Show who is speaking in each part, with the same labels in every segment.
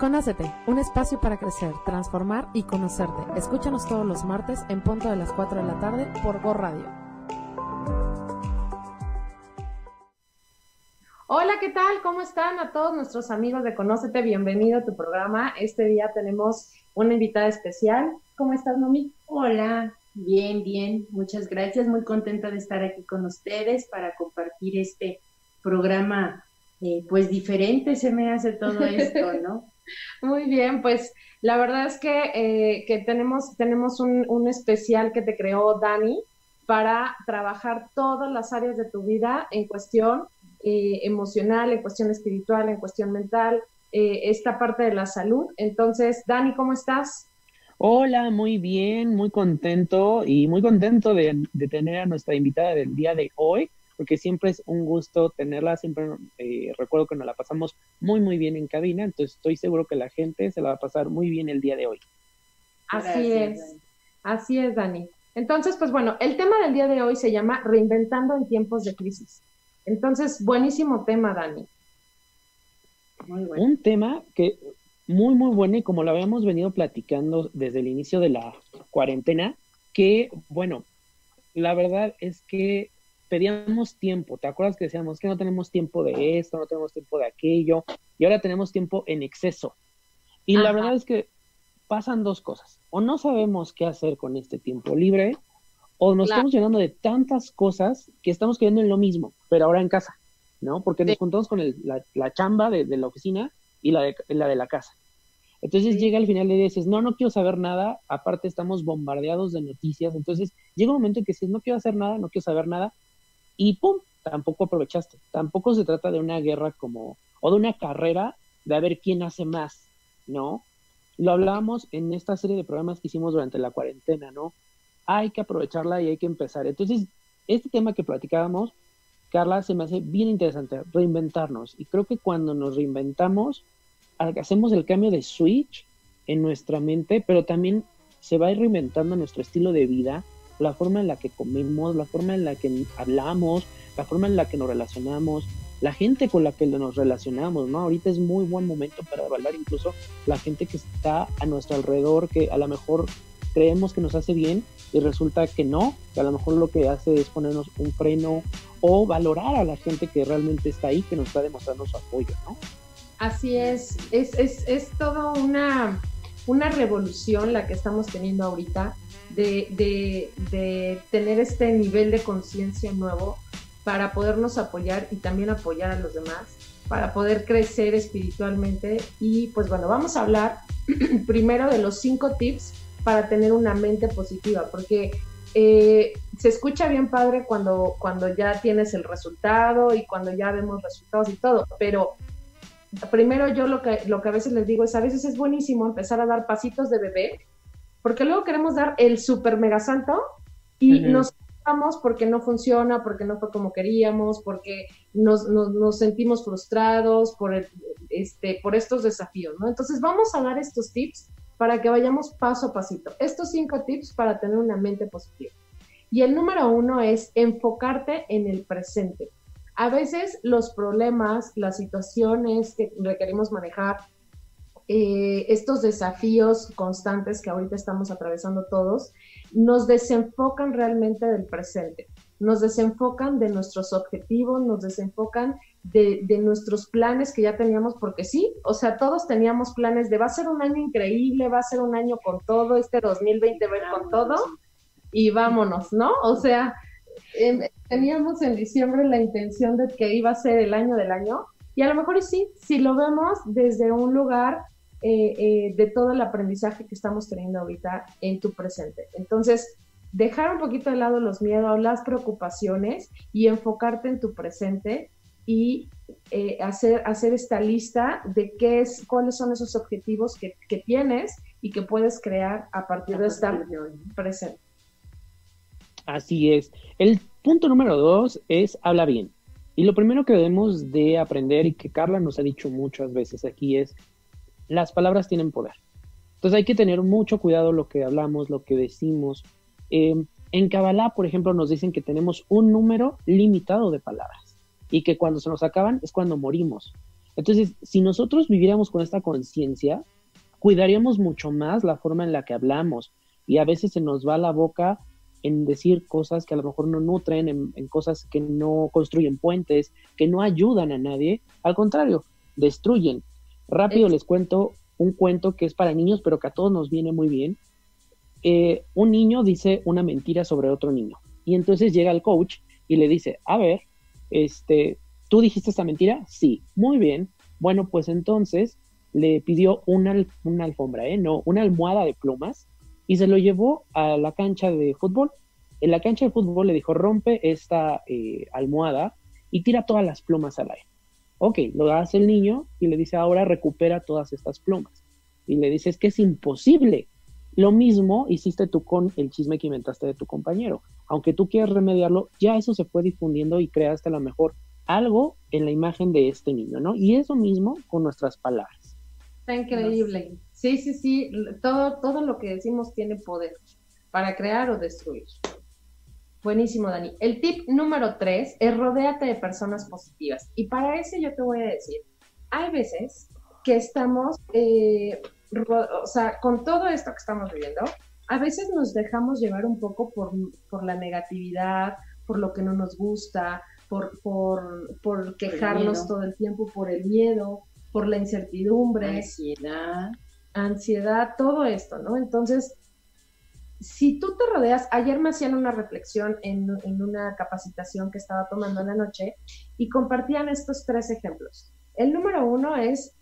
Speaker 1: Conócete, un espacio para crecer, transformar y conocerte. Escúchanos todos los martes en punto de las 4 de la tarde por Go Radio. Hola, ¿qué tal? ¿Cómo están a todos nuestros amigos de Conócete? Bienvenido a tu programa. Este día tenemos una invitada especial. ¿Cómo estás, Nomi?
Speaker 2: Hola, bien, bien. Muchas gracias. Muy contenta de estar aquí con ustedes para compartir este programa, eh, pues diferente se me hace todo esto, ¿no?
Speaker 1: Muy bien, pues la verdad es que, eh, que tenemos, tenemos un, un, especial que te creó Dani para trabajar todas las áreas de tu vida en cuestión eh, emocional, en cuestión espiritual, en cuestión mental, eh, esta parte de la salud. Entonces, Dani, ¿cómo estás?
Speaker 3: Hola, muy bien, muy contento y muy contento de, de tener a nuestra invitada del día de hoy porque siempre es un gusto tenerla, siempre eh, recuerdo que nos la pasamos muy, muy bien en cabina, entonces estoy seguro que la gente se la va a pasar muy bien el día de hoy.
Speaker 1: Así es, así es, Dani. Entonces, pues bueno, el tema del día de hoy se llama Reinventando en tiempos de crisis. Entonces, buenísimo tema, Dani.
Speaker 3: Muy bueno. Un tema que muy, muy bueno y como lo habíamos venido platicando desde el inicio de la cuarentena, que, bueno, la verdad es que pedíamos tiempo, ¿te acuerdas que decíamos que no tenemos tiempo de esto, no tenemos tiempo de aquello, y ahora tenemos tiempo en exceso? Y la verdad es que pasan dos cosas, o no sabemos qué hacer con este tiempo libre, o nos estamos llenando de tantas cosas que estamos quedando en lo mismo, pero ahora en casa, ¿no? Porque nos juntamos con la, chamba de, la oficina y la de, la de la casa. Entonces llega al final y dices, no, no quiero saber nada, aparte estamos bombardeados de noticias, entonces llega un momento en que dices, no quiero hacer nada, no quiero saber nada, y ¡pum! Tampoco aprovechaste. Tampoco se trata de una guerra como, o de una carrera de a ver quién hace más, ¿no? Lo hablábamos en esta serie de programas que hicimos durante la cuarentena, ¿no? Hay que aprovecharla y hay que empezar. Entonces, este tema que platicábamos, Carla, se me hace bien interesante, reinventarnos. Y creo que cuando nos reinventamos, hacemos el cambio de switch en nuestra mente, pero también se va reinventando nuestro estilo de vida, la forma en la que comemos, la forma en la que hablamos, la forma en la que nos relacionamos, la gente con la que nos relacionamos, ¿no? Ahorita es muy buen momento para evaluar incluso la gente que está a nuestro alrededor, que a lo mejor creemos que nos hace bien y resulta que no, que a lo mejor lo que hace es ponernos un freno o valorar a la gente que realmente está ahí, que nos está demostrando su apoyo, ¿no?
Speaker 1: Así es, es, es, es todo una, una revolución la que estamos teniendo ahorita de, de, tener este nivel de conciencia nuevo para podernos apoyar y también apoyar a los demás, para poder crecer espiritualmente. Y pues bueno, vamos a hablar primero de los cinco tips para tener una mente positiva, porque eh, se escucha bien padre cuando, cuando ya tienes el resultado y cuando ya vemos resultados y todo, pero primero yo lo que, lo que a veces les digo es, a veces es buenísimo empezar a dar pasitos de bebé porque luego queremos dar el super mega salto y nos vamos porque no funciona, porque no fue como queríamos, porque nos, nos, sentimos frustrados por, este, por estos desafíos, ¿no? Entonces vamos a dar estos tips para que vayamos paso a pasito. Estos cinco tips para tener una mente positiva. Y el número uno es enfocarte en el presente. A veces los problemas, las situaciones que requerimos manejar, eh, estos desafíos constantes que ahorita estamos atravesando todos, nos desenfocan realmente del presente, nos desenfocan de nuestros objetivos, nos desenfocan de, nuestros planes que ya teníamos, porque sí, o sea, todos teníamos planes de va a ser un año increíble, va a ser un año con todo, este 2020 va a ir con todo y vámonos, ¿no? O sea, em, teníamos en diciembre la intención de que iba a ser el año del año y a lo mejor sí, si lo vemos desde un lugar eh, eh, de todo el aprendizaje que estamos teniendo ahorita en tu presente. Entonces, dejar un poquito de lado los miedos, las preocupaciones y enfocarte en tu presente y eh, hacer, hacer esta lista de qué es, cuáles son esos objetivos que, que tienes y que puedes crear a partir de estar presente.
Speaker 3: Así es. El punto número dos es habla bien. Y lo primero que debemos de aprender y que Carla nos ha dicho muchas veces aquí es las palabras tienen poder. Entonces hay que tener mucho cuidado lo que hablamos, lo que decimos. Eh, en Kabbalah, por ejemplo, nos dicen que tenemos un número limitado de palabras y que cuando se nos acaban es cuando morimos. Entonces, si nosotros viviéramos con esta conciencia, cuidaríamos mucho más la forma en la que hablamos y a veces se nos va la boca en decir cosas que a lo mejor no nutren, en, cosas que no construyen puentes, que no ayudan a nadie, al contrario, destruyen. Rápido les cuento un cuento que es para niños, pero que a todos nos viene muy bien. Eh, un niño dice una mentira sobre otro niño y entonces llega el coach y le dice, a ver, este, ¿tú dijiste esta mentira? Sí, muy bien. Bueno, pues entonces le pidió una, una alfombra, ¿eh? No, una almohada de plumas y se lo llevó a la cancha de fútbol. En la cancha de fútbol le dijo, rompe esta eh, almohada y tira todas las plumas al aire. Ok, lo hace el niño y le dice, ahora recupera todas estas plumas. Y le dice, es que es imposible. Lo mismo hiciste tú con el chisme que inventaste de tu compañero. Aunque tú quieras remediarlo, ya eso se fue difundiendo y creaste a lo mejor algo en la imagen de este niño, ¿no? Y eso mismo con nuestras palabras.
Speaker 1: Está increíble. Sí, sí, sí. Todo, todo lo que decimos tiene poder para crear o destruir. Buenísimo, Dani. El tip número tres es rodéate de personas positivas. Y para eso yo te voy a decir, hay veces que estamos eh, o sea, con todo esto que estamos viviendo, a veces nos dejamos llevar un poco por, por la negatividad, por lo que no nos gusta, por, por, quejarnos todo el tiempo, por el miedo, por la incertidumbre.
Speaker 2: Ansiedad.
Speaker 1: Ansiedad, todo esto, ¿no? Entonces, si tú te rodeas, ayer me hacían una reflexión en, una capacitación que estaba tomando en la noche y compartían estos tres ejemplos. El número uno es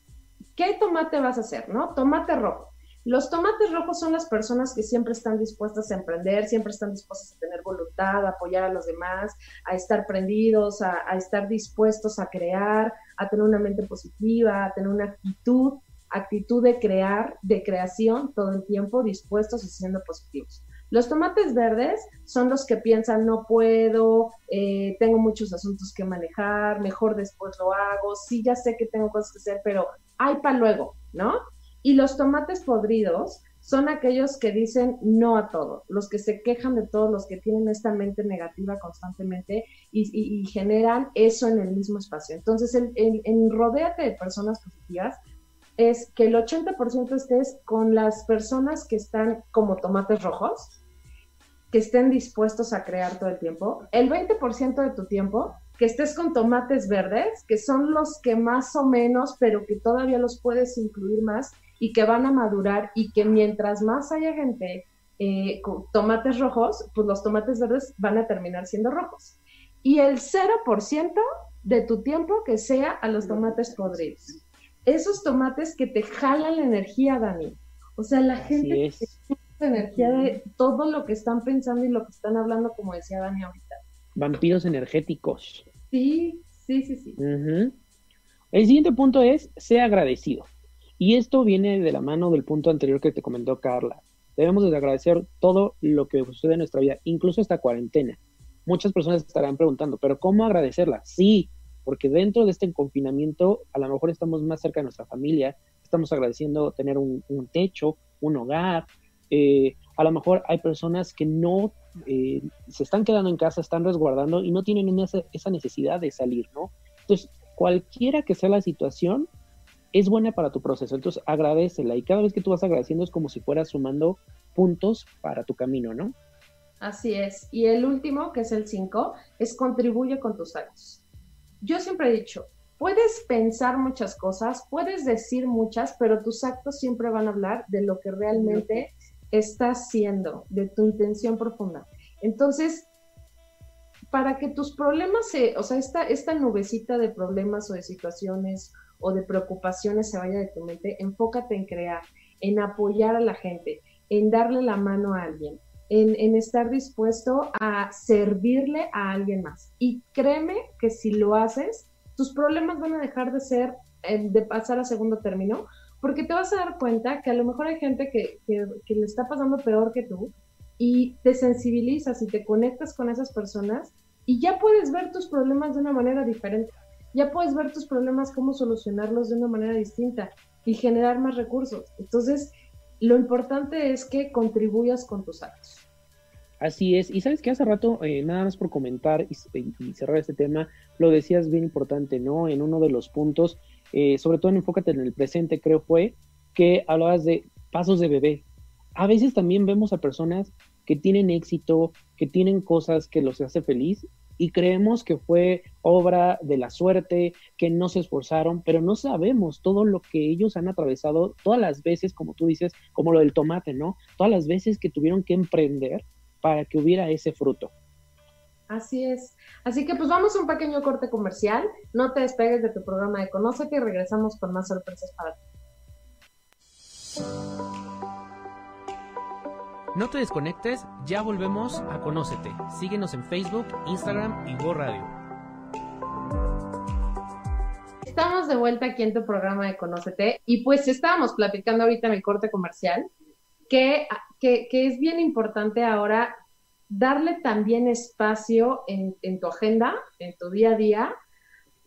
Speaker 1: ¿qué tomate vas a hacer? ¿No? Tomate rojo. Los tomates rojos son las personas que siempre están dispuestas a emprender, siempre están dispuestas a tener voluntad, a apoyar a los demás, a estar prendidos, a, estar dispuestos a crear, a tener una mente positiva, a tener una actitud, actitud de crear, de creación todo el tiempo, dispuestos y siendo positivos. Los tomates verdes son los que piensan no puedo, eh, tengo muchos asuntos que manejar, mejor después lo hago, sí ya sé que tengo cosas que hacer, pero hay para luego, ¿no? Y los tomates podridos son aquellos que dicen no a todo, los que se quejan de todo, los que tienen esta mente negativa constantemente y, generan eso en el mismo espacio. Entonces, en, en, rodeate de personas positivas es que el 80% estés con las personas que están como tomates rojos, que estén dispuestos a crear todo el tiempo. El 20% de tu tiempo que estés con tomates verdes, que son los que más o menos, pero que todavía los puedes incluir más y que van a madurar y que mientras más haya gente eh, con tomates rojos, pues los tomates verdes van a terminar siendo rojos. Y el 0% de tu tiempo que sea a los tomates podridos. Esos tomates que te jalan la energía, Dani. O sea, la gente la energía de todo lo que están pensando y lo que están hablando, como decía Dani ahorita.
Speaker 3: Vampiros energéticos.
Speaker 1: Sí, sí, sí, sí.
Speaker 3: El siguiente punto es, sea agradecido. Y esto viene de la mano del punto anterior que te comentó Carla. Debemos de agradecer todo lo que sucede en nuestra vida, incluso esta cuarentena. Muchas personas estarán preguntando, pero ¿cómo agradecerla? Sí, porque dentro de este confinamiento a lo mejor estamos más cerca de nuestra familia, estamos agradeciendo tener un, techo, un hogar, eh, a lo mejor hay personas que no eh, se están quedando en casa, están resguardando y no tienen esa, necesidad de salir, ¿no? Entonces, cualquiera que sea la situación, es buena para tu proceso. Entonces, agradecela y cada vez que tú vas agradeciendo es como si fueras sumando puntos para tu camino, ¿no?
Speaker 1: Así es. Y el último, que es el 5, es contribuye con tus actos. Yo siempre he dicho, puedes pensar muchas cosas, puedes decir muchas, pero tus actos siempre van a hablar de lo que realmente estás siendo, de tu intención profunda. Entonces, para que tus problemas se, o sea, esta, esta nubecita de problemas o de situaciones o de preocupaciones se vaya de tu mente, enfócate en crear, en apoyar a la gente, en darle la mano a alguien, en, estar dispuesto a servirle a alguien más. Y créeme que si lo haces, tus problemas van a dejar de ser, eh, de pasar a segundo término, porque te vas a dar cuenta que a lo mejor hay gente que, le está pasando peor que tú y te sensibilizas y te conectas con esas personas y ya puedes ver tus problemas de una manera diferente. Ya puedes ver tus problemas, cómo solucionarlos de una manera distinta y generar más recursos. Entonces, lo importante es que contribuyas con tus actos.
Speaker 3: Así es, y sabes que hace rato, eh, nada más por comentar y, cerrar este tema, lo decías bien importante, ¿no? En uno de los puntos, eh, sobre todo en Enfócate en el presente, creo fue, que hablabas de pasos de bebé. A veces también vemos a personas que tienen éxito, que tienen cosas que los hace feliz y creemos que fue obra de la suerte, que no se esforzaron, pero no sabemos todo lo que ellos han atravesado, todas las veces, como tú dices, como lo del tomate, ¿no? Todas las veces que tuvieron que emprender para que hubiera ese fruto.
Speaker 1: Así es. Así que pues vamos a un pequeño corte comercial. No te despegues de tu programa de Conócete y regresamos con más sorpresas para ti.
Speaker 4: No te desconectes, ya volvemos a Conócete. Síguenos en Facebook, Instagram y Go Radio.
Speaker 1: Estamos de vuelta aquí en tu programa de Conócete y pues estábamos platicando ahorita en el corte comercial que, que, que es bien importante ahora darle también espacio en, tu agenda, en tu día a día,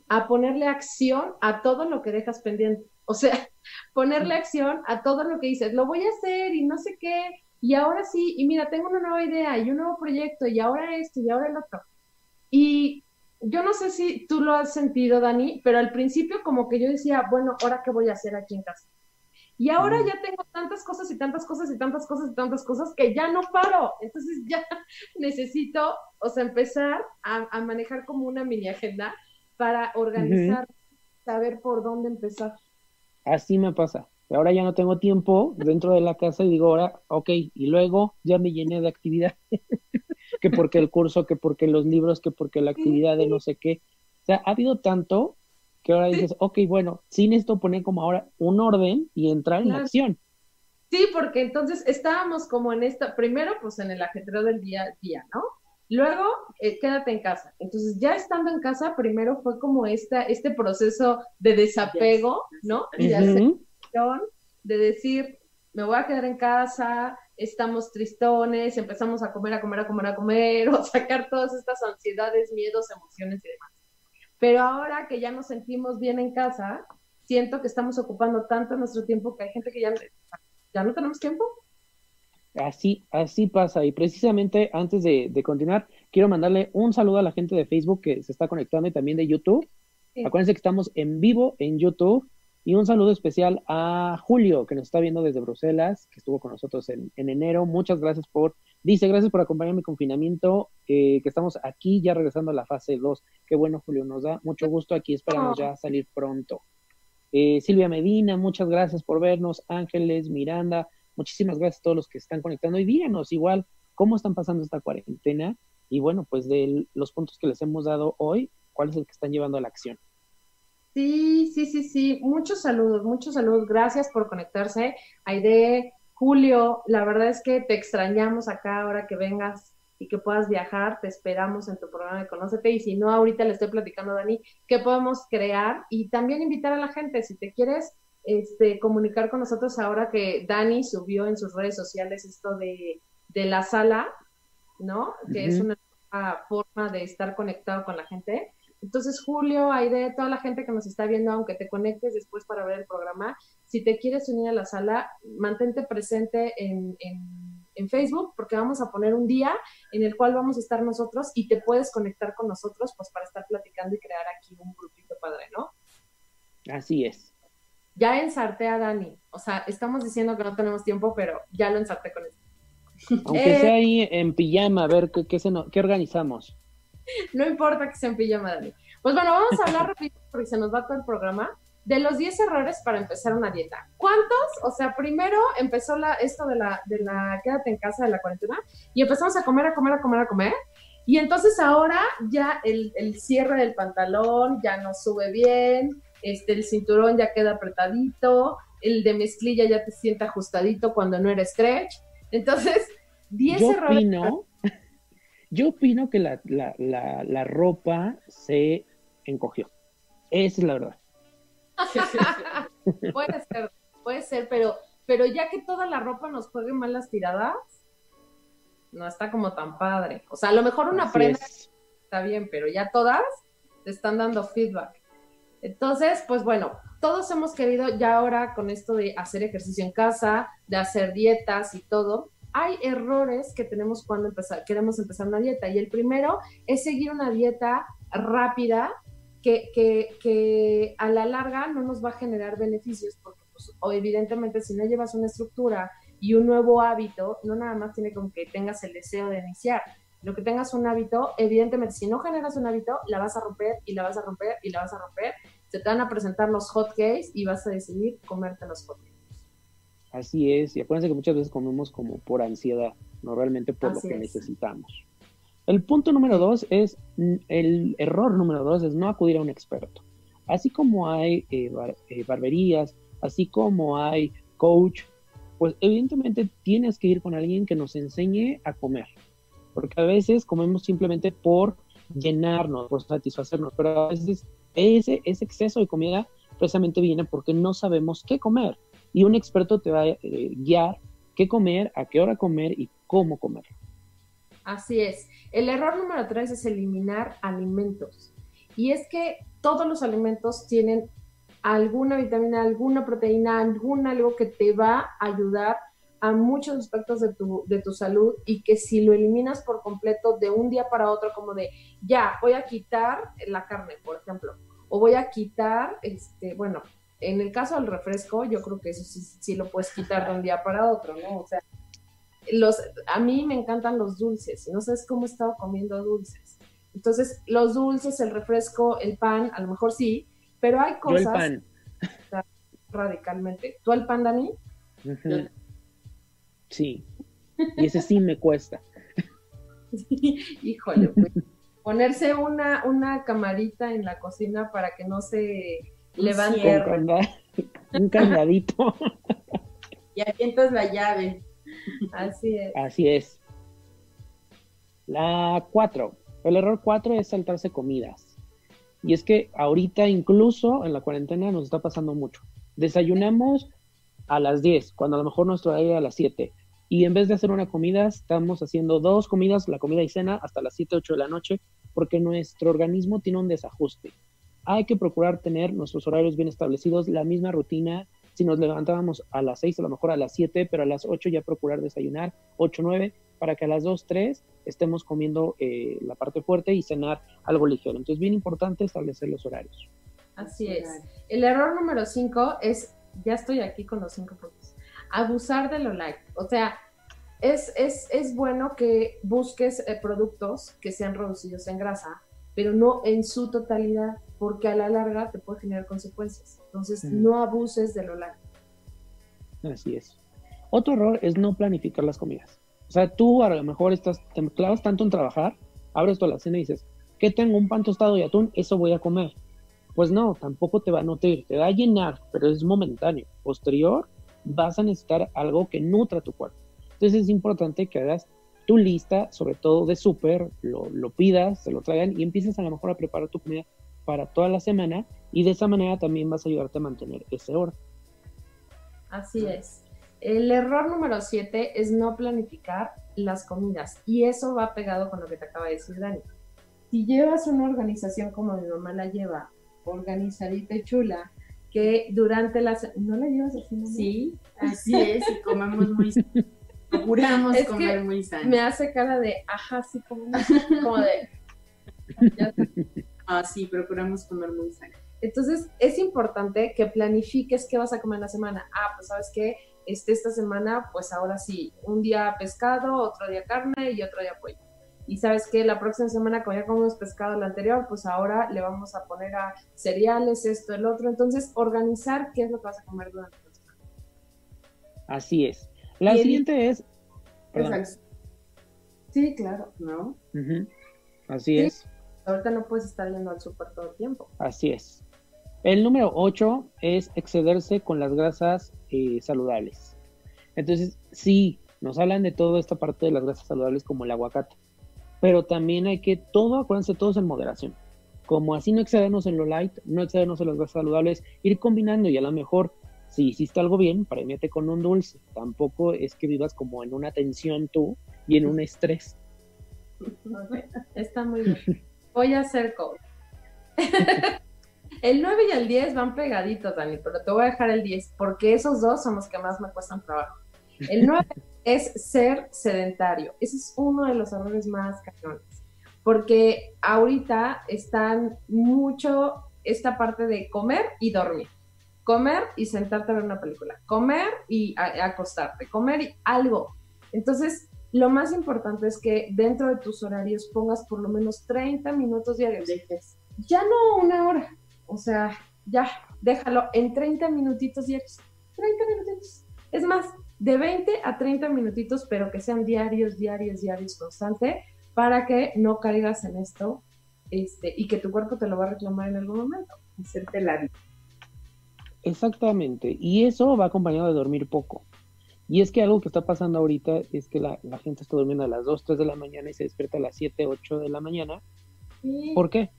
Speaker 1: a ponerle acción a todo lo que dejas pendiente. O sea, ponerle acción a todo lo que dices, lo voy a hacer y no sé qué, y ahora sí, y mira, tengo una nueva idea y un nuevo proyecto, y ahora esto y ahora el otro. Y yo no sé si tú lo has sentido, Dani, pero al principio como que yo decía, bueno, ahora qué voy a hacer aquí en casa. Y ahora ya tengo tantas cosas y tantas cosas y tantas cosas y tantas cosas que ya no paro. Entonces ya necesito, o sea, empezar a, manejar como una mini agenda para organizar, saber por dónde empezar.
Speaker 3: Así me pasa. Ahora ya no tengo tiempo dentro de la casa y digo, ahora, ok, y luego ya me llené de actividad. que porque el curso, que porque los libros, que porque la actividad de no sé qué. O sea, ha habido tanto que ahora dices, ok, bueno, sin esto poner como ahora un orden y entrar en acción.
Speaker 1: Sí, porque entonces estábamos como en esta, primero pues en el ajetreo del día a día, ¿no? Luego, eh, quédate en casa. Entonces, ya estando en casa, primero fue como esta, este proceso de desapego, ¿no? Y de de decir, me voy a quedar en casa, estamos tristones, empezamos a comer, a comer, a comer, a comer, o sacar todas estas ansiedades, miedos, emociones y demás. Pero ahora que ya nos sentimos bien en casa, siento que estamos ocupando tanto nuestro tiempo que hay gente que ya, ya no tenemos tiempo.
Speaker 3: Así, así pasa. Y precisamente antes de, continuar, quiero mandarle un saludo a la gente de Facebook que se está conectando y también de YouTube. Acuérdense que estamos en vivo en YouTube. Y un saludo especial a Julio, que nos está viendo desde Bruselas, que estuvo con nosotros en, en enero. Muchas gracias por Dice, gracias por acompañar mi confinamiento, eh, que estamos aquí ya regresando a la fase 2. Qué bueno, Julio, nos da mucho gusto. Aquí esperamos ya salir pronto. Eh, Silvia Medina, muchas gracias por vernos. Ángeles, Miranda, muchísimas gracias a todos los que están conectando. Y díganos igual cómo están pasando esta cuarentena. Y bueno, pues de los puntos que les hemos dado hoy, ¿cuál es el que están llevando a la acción?
Speaker 1: Sí, sí, sí, sí. Muchos saludos, muchos saludos. Gracias por conectarse. Aide, Julio, la verdad es que te extrañamos acá ahora que vengas y que puedas viajar, te esperamos en tu programa de Conócete y si no, ahorita le estoy platicando a Dani qué podemos crear y también invitar a la gente, si te quieres este, comunicar con nosotros ahora que Dani subió en sus redes sociales esto de, la sala, ¿no? Que es una forma de estar conectado con la gente. Entonces, Julio, Aide, toda la gente que nos está viendo, aunque te conectes después para ver el programa, si te quieres unir a la sala, mantente presente en, Facebook porque vamos a poner un día en el cual vamos a estar nosotros y te puedes conectar con nosotros pues para estar platicando y crear aquí un grupito padre, ¿no?
Speaker 3: Así es.
Speaker 1: Ya ensarté a Dani. O sea, estamos diciendo que no tenemos tiempo, pero ya lo ensarté con esto.
Speaker 3: Aunque sea ahí en pijama, a ver qué, qué, qué organizamos.
Speaker 1: No importa que sea en pijama, Dani. Pues bueno, vamos a hablar rápido porque se nos va todo el programa de los 10 errores para empezar una dieta. ¿Cuántos? O sea, primero empezó la, esto de la, de la quédate en casa de la cuarentena y empezamos a comer, a comer, a comer, a comer. Y entonces ahora ya el, el cierre del pantalón ya no sube bien, este, el cinturón ya queda apretadito, el de mezclilla ya te siente ajustadito cuando no eres stretch. Entonces, 10 yo errores.
Speaker 3: Opino, yo opino que la, la, la, la ropa se encogió. Esa es la verdad.
Speaker 1: puede ser, puede ser, pero, pero ya que toda la ropa nos juegue mal las tiradas, no está como tan padre. O sea, a lo mejor una prenda está bien, pero ya todas te están dando feedback. Entonces, pues bueno, todos hemos querido ya ahora con esto de hacer ejercicio en casa, de hacer dietas y todo, hay errores que tenemos cuando empezar, queremos empezar una dieta. Y el primero es seguir una dieta rápida que, a la larga no nos va a generar beneficios porque pues, o evidentemente si no llevas una estructura y un nuevo hábito, no nada más tiene como que tengas el deseo de iniciar, lo que tengas un hábito, evidentemente si no generas un hábito, la vas a romper y la vas a romper y la vas a romper, se te van a presentar los hotcakes y vas a decidir comerte los hotcakes.
Speaker 3: Así es, y acuérdense que muchas veces comemos como por ansiedad, no realmente por lo que necesitamos. El punto número dos es, el error número dos es no acudir a un experto. Así como hay eh, eh, barberías, así como hay coach, pues evidentemente tienes que ir con alguien que nos enseñe a comer. Porque a veces comemos simplemente por llenarnos, por satisfacernos, pero a veces ese, ese exceso de comida precisamente viene porque no sabemos qué comer. Y un experto te va a eh, guiar qué comer, a qué hora comer y cómo comer.
Speaker 1: Así es. El error número tres es eliminar alimentos. Y es que todos los alimentos tienen alguna vitamina, alguna proteína, algún algo que te va a ayudar a muchos aspectos de tu, de tu salud y que si lo eliminas por completo de un día para otro, como de, ya, voy a quitar la carne, por ejemplo, o voy a quitar, este, bueno, en el caso del refresco, yo creo que eso sí, sí lo puedes quitar de un día para otro, ¿no? O sea, los, a mí me encantan los dulces, no sabes cómo he estado comiendo dulces. Entonces, los dulces, el refresco, el pan, a lo mejor sí, pero hay cosas... Yo el pan. Radicalmente. ¿Tú el pan, Dani?
Speaker 3: Sí. Y ese sí me cuesta.
Speaker 1: Híjole, pues, ponerse una, una camarita en la cocina para que no se
Speaker 3: Un, candadito.
Speaker 2: y avientas la llave.
Speaker 1: Así es.
Speaker 3: Así es. La cuatro. El error cuatro es saltarse comidas. Y es que ahorita incluso en la cuarentena nos está pasando mucho. Desayunamos a las 10, cuando a lo mejor nuestro día a las 7 y en vez de hacer una comida, estamos haciendo dos comidas, la comida y cena, hasta las 7, 8 de la noche, porque nuestro organismo tiene un desajuste. Hay que procurar tener nuestros horarios bien establecidos, la misma rutina. Si nos levantábamos a las 6, a lo mejor a las 7, pero a las 8 ya procurar desayunar, 8, 9, para que a las 2, 3 estemos comiendo eh, la parte fuerte y cenar algo ligero. Entonces, bien importante establecer los horarios.
Speaker 1: Así es. El error número 5 es, ya estoy aquí con los 5 puntos abusar de lo light. O sea, es, es, es bueno que busques eh, productos que sean reducidos en grasa, pero no en su totalidad, porque a la larga te puede generar consecuencias. Entonces, no abuses de lo light.
Speaker 3: Así es. Otro error es no planificar las comidas. O sea, tú a lo mejor estás, te clavas tanto en trabajar, abres toda la cena y dices, ¿qué tengo? Un pan tostado y atún, eso voy a comer. Pues no, tampoco te va a nutrir, te va a llenar, pero es momentáneo. Posterior, vas a necesitar algo que nutra tu cuerpo. Entonces es importante que hagas tu lista, sobre todo de súper, lo, lo, pidas, se lo traigan y empieces a lo mejor a preparar tu comida para toda la semana y de esa manera también vas a ayudarte a mantener ese orden.
Speaker 1: Así es. El error número siete es no planificar las comidas y eso va pegado con lo que te acaba de decir Dani. Si llevas una organización como mi mamá la lleva, organizadita y chula, que durante las... ¿No la llevas así?
Speaker 2: Sí, así es, y comemos muy Procuramos comer muy sano.
Speaker 1: Me hace cara de, ajá, así como, como de...
Speaker 2: ah, sí, procuramos comer muy sano.
Speaker 1: Entonces, es importante que planifiques qué vas a comer la semana. Ah, pues sabes qué, este, esta semana, pues ahora sí, un día pescado, otro día carne y otro día pollo y sabes que la próxima semana, como ya comimos pescado la anterior, pues ahora le vamos a poner a cereales, esto, el otro. Entonces, organizar qué es lo que vas a comer durante la semana.
Speaker 3: Así es. La siguiente es...
Speaker 1: Sí, claro, ¿no?
Speaker 3: Así es.
Speaker 1: Ahorita no puedes estar yendo al súper todo el tiempo.
Speaker 3: Así es. El número 8 es excederse con las grasas eh, saludables. Entonces, sí, nos hablan de toda esta parte de las grasas saludables como el aguacate pero también hay que todo, acuérdense, todos en moderación. Como así no excedernos en lo light, no excedernos en las grasas saludables, ir combinando y a lo mejor si hiciste algo bien, premiate con un dulce. Tampoco es que vivas como en una tensión tú y en un estrés.
Speaker 1: Está muy bien. Voy a hacer coach. el 9 y el 10 van pegaditos, Dani, pero te voy a dejar el 10 porque esos dos son los que más me cuestan trabajo. El 9 es ser sedentario. Ese es uno de los errores más cañones. porque ahorita están mucho esta parte de comer y dormir. Comer y sentarte a ver una película. Comer y acostarte. Comer y algo. Entonces, lo más importante es que dentro de tus horarios pongas por lo menos 30 minutos diarios. Ya no una hora. O sea, ya, déjalo en 30 minutitos diarios. 30 minutitos. Es más, de 20 a 30 minutitos, pero que sean diarios, diarios, diarios, constante, para que no caigas en esto este, y que tu cuerpo te lo va a reclamar en algún momento, hacerte la vida.
Speaker 3: Exactamente, y eso va acompañado de dormir poco. Y es que algo que está pasando ahorita es que la, gente está durmiendo a las 2, 3 de la mañana y se despierta a las 7, 8 de la mañana. ¿Por qué?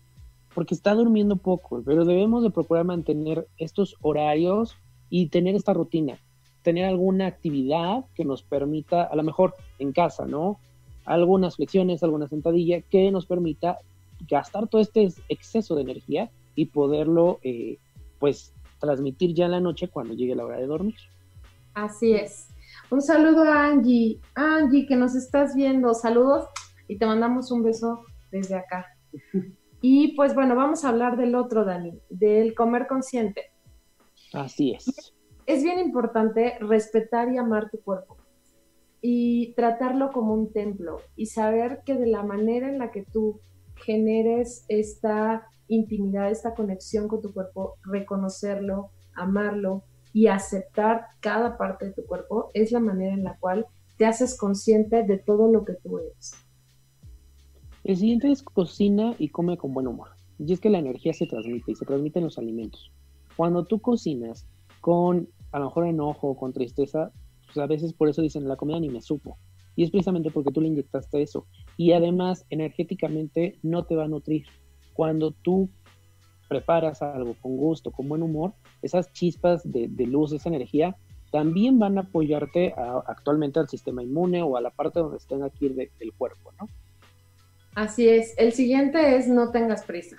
Speaker 3: Porque está durmiendo poco, pero debemos de procurar mantener estos horarios y tener esta rutina, tener alguna actividad que nos permita, a lo mejor en casa, ¿no? Algunas flexiones, alguna sentadilla que nos permita gastar todo este exceso de energía y poderlo, eh, pues, transmitir ya en la noche cuando llegue la hora de dormir.
Speaker 1: Así es. Un saludo a Angie. Angie, que nos estás viendo. Saludos y te mandamos un beso desde acá. Y pues bueno, vamos a hablar del otro, Dani, del comer consciente.
Speaker 3: Así es.
Speaker 1: Es bien importante respetar y amar tu cuerpo y tratarlo como un templo y saber que de la manera en la que tú generes esta intimidad, esta conexión con tu cuerpo, reconocerlo, amarlo y aceptar cada parte de tu cuerpo es la manera en la cual te haces consciente de todo lo que tú eres.
Speaker 3: El siguiente es cocina y come con buen humor. Y es que la energía se transmite y se transmite en los alimentos. Cuando tú cocinas con a lo mejor enojo con tristeza, pues a veces por eso dicen la comida ni me supo. Y es precisamente porque tú le inyectaste eso. Y además, energéticamente no te va a nutrir. Cuando tú preparas algo con gusto, con buen humor, esas chispas de, luz, esa energía, también van a apoyarte actualmente al sistema inmune o a la parte donde estén aquí del cuerpo, ¿no?
Speaker 1: Así es. El siguiente es no tengas prisa.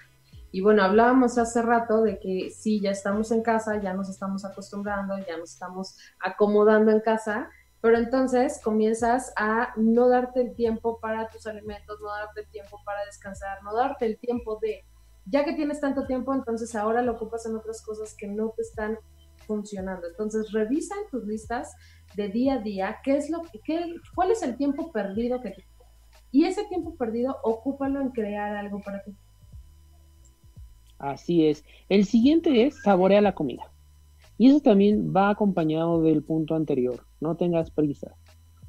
Speaker 1: Y bueno, hablábamos hace rato de que sí, ya estamos en casa, ya nos estamos acostumbrando, ya nos estamos acomodando en casa, pero entonces comienzas a no darte el tiempo para tus alimentos, no darte el tiempo para descansar, no darte el tiempo de, ya que tienes tanto tiempo, entonces ahora lo ocupas en otras cosas que no te están funcionando. Entonces revisa en tus listas de día a día qué es lo qué, cuál es el tiempo perdido que tienes. Y ese tiempo perdido, ocúpalo en crear algo para ti.
Speaker 3: Así es. El siguiente es saborea la comida. Y eso también va acompañado del punto anterior. No tengas prisa.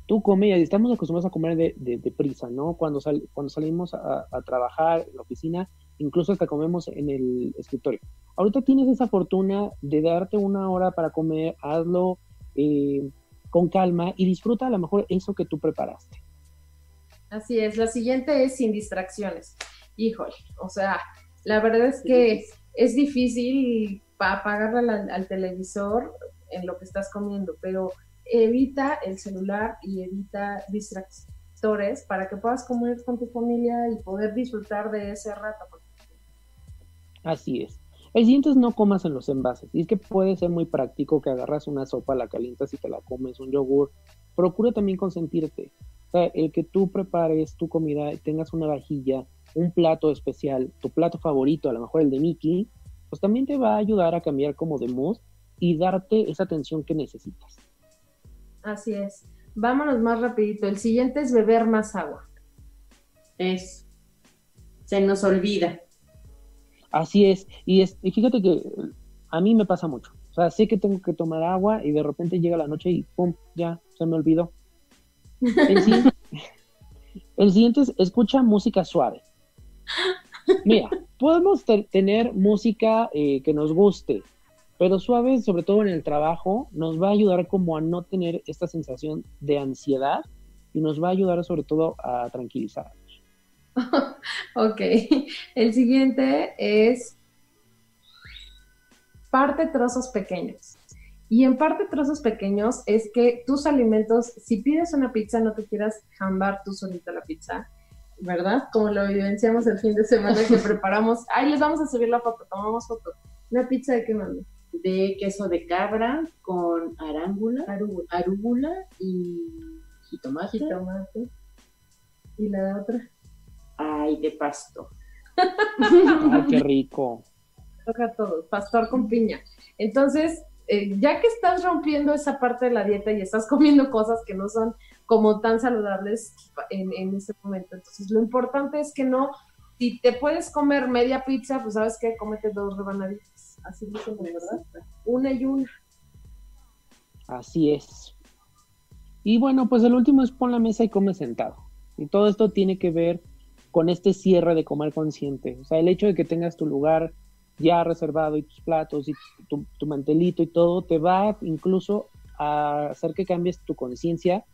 Speaker 3: Tú come, y estamos acostumbrados a comer de, prisa, ¿no? Cuando, cuando salimos a, trabajar en la oficina, incluso hasta comemos en el escritorio. Ahorita tienes esa fortuna de darte una hora para comer, hazlo eh, con calma y disfruta a lo mejor eso que tú preparaste.
Speaker 1: Así es. La siguiente es sin distracciones. Híjole, o sea, la verdad es que es difícil apagarle al, al televisor en lo que estás comiendo, pero evita el celular y evita distractores para que puedas comer con tu familia y poder disfrutar de ese rato.
Speaker 3: Así es. El siguiente es no comas en los envases. Y es que puede ser muy práctico que agarras una sopa, la calientas y te la comes, un yogur. Procura también consentirte. O sea, el que tú prepares tu comida, tengas una vajilla, un plato especial, tu plato favorito, a lo mejor el de Mickey, pues también te va a ayudar a cambiar como de mood y darte esa atención que necesitas.
Speaker 1: Así es. Vámonos más rapidito. El siguiente es beber más agua.
Speaker 2: Es. Se nos olvida.
Speaker 3: Así es. Y, es, y fíjate que a mí me pasa mucho. O sea, sé que tengo que tomar agua y de repente llega la noche y ¡pum! Ya, se me olvidó. El siguiente, el siguiente es escucha música suave. Mira, podemos tener música eh, que nos guste, pero suave, sobre todo en el trabajo, nos va a ayudar como a no tener esta sensación de ansiedad y nos va a ayudar sobre todo a tranquilizarnos.
Speaker 1: ok, el siguiente es parte trozos pequeños. Y en parte trozos pequeños es que tus alimentos, si pides una pizza, no te quieras jambar tú solita la pizza, ¿verdad? Como lo evidenciamos el fin de semana que preparamos. Ahí les vamos a subir la foto, tomamos foto. ¿Una pizza de qué mando?
Speaker 2: De queso de cabra con arángula, arúgula, y jitomate.
Speaker 1: jitomate. ¿Y la otra?
Speaker 2: Ay, de pasto.
Speaker 3: Ay, qué rico.
Speaker 1: Toca todo, pastor con piña. Entonces, eh, ya que estás rompiendo esa parte de la dieta y estás comiendo cosas que no son como tan saludables en, en este momento, entonces lo importante es que no, si te puedes comer media pizza, pues sabes que cómete dos rebanaditas. Así dicen, ¿verdad? Una y una.
Speaker 3: Así es. Y bueno, pues el último es pon la mesa y come sentado. Y todo esto tiene que ver con este cierre de comer consciente. O sea, el hecho de que tengas tu lugar ya reservado y tus platos y tu, mantelito y todo, te va incluso a hacer que cambies tu conciencia,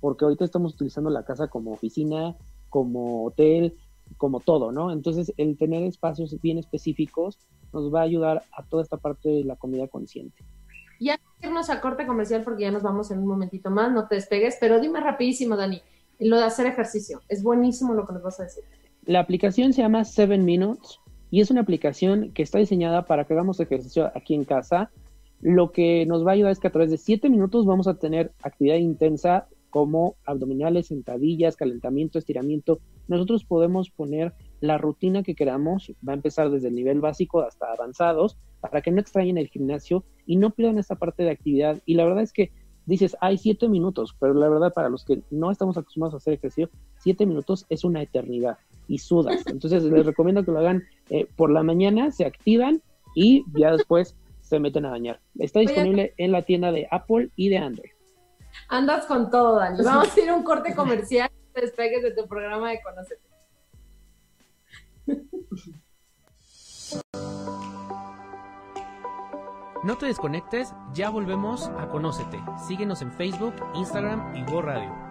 Speaker 3: porque ahorita estamos utilizando la casa como oficina, como hotel, como todo, ¿no? Entonces, el tener espacios bien específicos nos va a ayudar a toda esta parte de la comida consciente.
Speaker 1: Y antes de irnos a corte comercial, porque ya nos vamos en un momentito más, no te despegues, pero dime rapidísimo, Dani, lo de hacer ejercicio. Es buenísimo lo que nos vas a decir.
Speaker 3: La aplicación se llama Seven Minutes y es una aplicación que está diseñada para que hagamos ejercicio aquí en casa. Lo que nos va a ayudar es que a través de siete minutos vamos a tener actividad intensa como abdominales, sentadillas, calentamiento, estiramiento. Nosotros podemos poner la rutina que queramos, va a empezar desde el nivel básico hasta avanzados, para que no extrañen el gimnasio y no pierdan esta parte de actividad. Y la verdad es que dices, hay siete minutos, pero la verdad para los que no estamos acostumbrados a hacer ejercicio, siete minutos es una eternidad y sudas. Entonces les recomiendo que lo hagan eh, por la mañana, se activan y ya después se meten a bañar. Está disponible en la tienda de Apple y de Android.
Speaker 1: Andas con todo, Dani. Vamos a ir a un corte comercial. Te despegues de tu programa de Conocete.
Speaker 4: No te desconectes, ya volvemos a Conócete. Síguenos en Facebook, Instagram y Go Radio.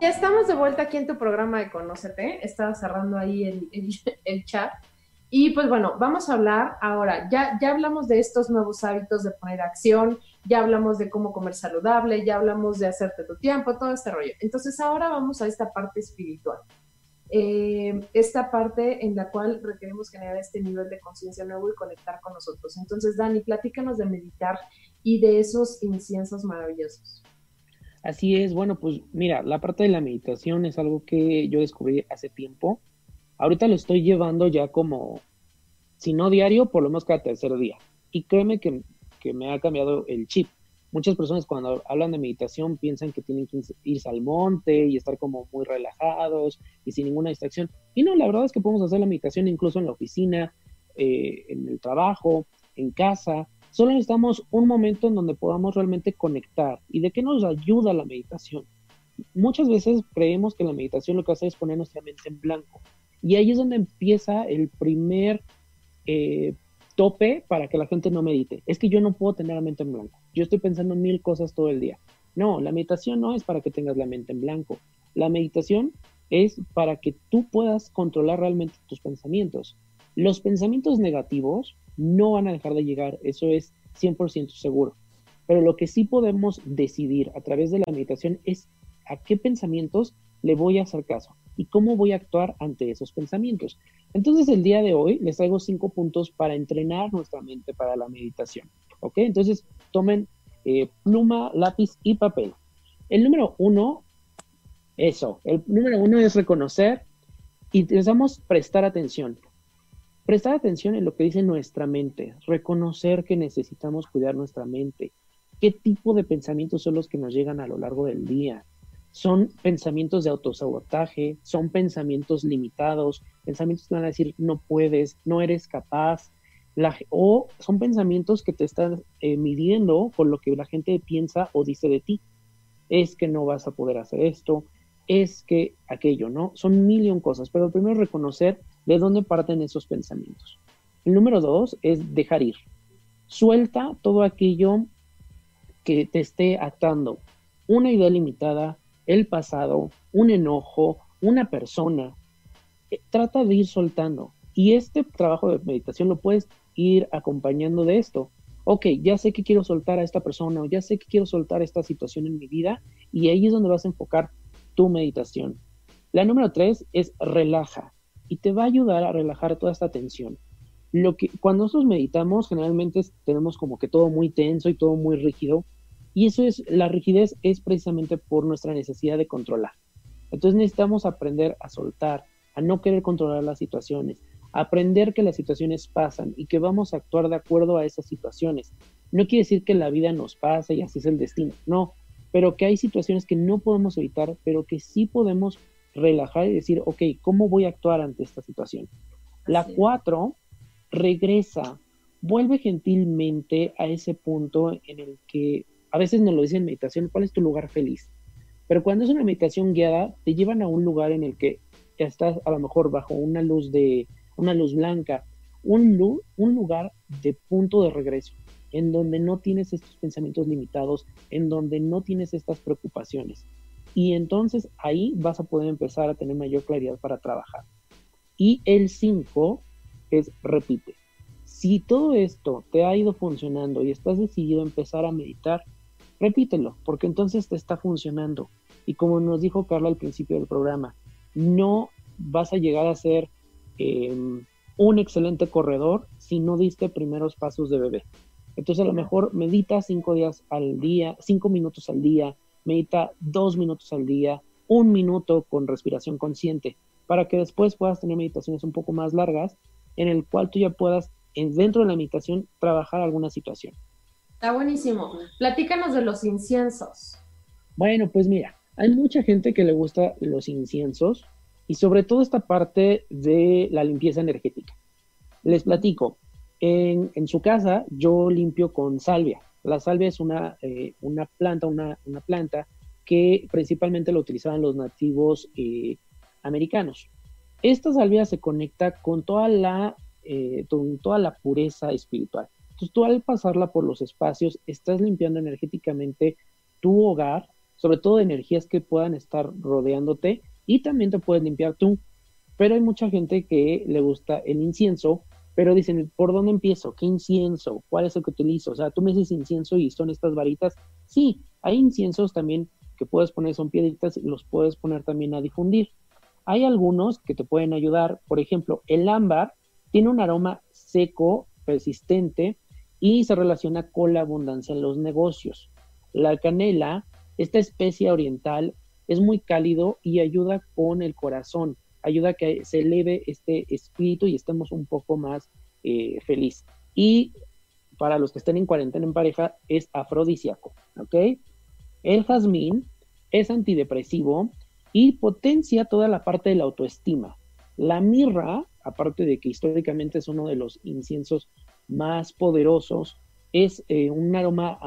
Speaker 1: Ya estamos de vuelta aquí en tu programa de Conócete. Estaba cerrando ahí el, chat. Y pues bueno, vamos a hablar ahora. Ya, ya hablamos de estos nuevos hábitos de poner acción, ya hablamos de cómo comer saludable, ya hablamos de hacerte tu tiempo, todo este rollo. Entonces ahora vamos a esta parte espiritual. Eh, esta parte en la cual requerimos generar este nivel de conciencia nuevo y conectar con nosotros. Entonces, Dani, platícanos de meditar y de esos inciensos maravillosos.
Speaker 3: Así es, bueno, pues mira, la parte de la meditación es algo que yo descubrí hace tiempo. Ahorita lo estoy llevando ya como, si no diario, por lo menos cada tercer día. Y créeme que, que me ha cambiado el chip muchas personas cuando hablan de meditación piensan que tienen que irse al monte y estar como muy relajados y sin ninguna distracción. Y no, la verdad es que podemos hacer la meditación incluso en la oficina, eh, en el trabajo, en casa. Solo necesitamos un momento en donde podamos realmente conectar. ¿Y de qué nos ayuda la meditación? Muchas veces creemos que la meditación lo que hace es poner nuestra mente en blanco. Y ahí es donde empieza el primer eh, tope para que la gente no medite. Es que yo no puedo tener la mente en blanco. Yo estoy pensando en mil cosas todo el día. No, la meditación no es para que tengas la mente en blanco. La meditación es para que tú puedas controlar realmente tus pensamientos. Los pensamientos negativos no van a dejar de llegar, eso es 100% seguro. Pero lo que sí podemos decidir a través de la meditación es a qué pensamientos le voy a hacer caso y cómo voy a actuar ante esos pensamientos. Entonces el día de hoy les traigo cinco puntos para entrenar nuestra mente para la meditación. ¿Ok? Entonces tomen eh, pluma, lápiz y papel. El número uno, eso, el número uno es reconocer y necesitamos prestar atención. Prestar atención en lo que dice nuestra mente, reconocer que necesitamos cuidar nuestra mente, qué tipo de pensamientos son los que nos llegan a lo largo del día, son pensamientos de autosabotaje, son pensamientos limitados, pensamientos que van a decir no puedes, no eres capaz, o son pensamientos que te están eh, midiendo por lo que la gente piensa o dice de ti. Es que no vas a poder hacer esto, es que aquello, ¿no? Son mil y cosas, pero primero reconocer de dónde parten esos pensamientos. El número dos es dejar ir. Suelta todo aquello que te esté atando. Una idea limitada, el pasado, un enojo, una persona. Eh, trata de ir soltando. Y este trabajo de meditación lo puedes ir acompañando de esto. Ok, ya sé que quiero soltar a esta persona o ya sé que quiero soltar esta situación en mi vida y ahí es donde vas a enfocar tu meditación. La número tres es relaja y te va a ayudar a relajar toda esta tensión. Lo que, cuando nosotros meditamos, generalmente tenemos como que todo muy tenso y todo muy rígido, y eso es, la rigidez es precisamente por nuestra necesidad de controlar. Entonces necesitamos aprender a soltar, a no querer controlar las situaciones, aprender que las situaciones pasan y que vamos a actuar de acuerdo a esas situaciones. No quiere decir que la vida nos pasa y así es el destino, no, pero que hay situaciones que no podemos evitar, pero que sí podemos relajar y decir, ok, ¿cómo voy a actuar ante esta situación? La cuatro, regresa, vuelve gentilmente a ese punto en el que a veces nos lo dicen en meditación, ¿cuál es tu lugar feliz? Pero cuando es una meditación guiada, te llevan a un lugar en el que estás a lo mejor bajo una luz de una luz blanca, un, un lugar de punto de regreso, en donde no tienes estos pensamientos limitados, en donde no tienes estas preocupaciones. Y entonces ahí vas a poder empezar a tener mayor claridad para trabajar. Y el 5 es repite. Si todo esto te ha ido funcionando y estás decidido a empezar a meditar, repítelo, porque entonces te está funcionando. Y como nos dijo Carla al principio del programa, no vas a llegar a ser em, un excelente corredor si no diste primeros pasos de bebé. Entonces a lo mejor medita cinco días al día, cinco minutos al día, medita dos minutos al día, un minuto con respiración consciente, para que después puedas tener meditaciones un poco más largas, en el cual tú ya puedas, dentro de la meditación, trabajar alguna situación.
Speaker 1: Está buenísimo. Platícanos de los inciensos.
Speaker 3: Bueno, pues mira, hay mucha gente que le gusta los inciensos y sobre todo esta parte de la limpieza energética. Les platico, en, su casa yo limpio con salvia. La salvia es una, eh, una planta, una, planta que principalmente lo utilizaban los nativos eh, americanos. Esta salvia se conecta con toda la, eh, con toda la pureza espiritual. Entonces tú al pasarla por los espacios estás limpiando energéticamente tu hogar, sobre todo de energías que puedan estar rodeándote y también te puedes limpiar tú. Pero hay mucha gente que le gusta el incienso pero dicen, ¿por dónde empiezo? ¿Qué incienso? ¿Cuál es el que utilizo? O sea, tú me dices incienso y son estas varitas. Sí, hay inciensos también que puedes poner, son piedritas y los puedes poner también a difundir. Hay algunos que te pueden ayudar, por ejemplo, el ámbar tiene un aroma seco, persistente y se relaciona con la abundancia en los negocios. La canela, esta especie oriental, es muy cálido y ayuda con el corazón ayuda a que se eleve este espíritu y estemos un poco más eh, feliz. Y para los que estén en cuarentena en pareja, es afrodisíaco, ¿ok? El jazmín es antidepresivo y potencia toda la parte de la autoestima. La mirra, aparte de que históricamente es uno de los inciensos más poderosos, es eh, un aroma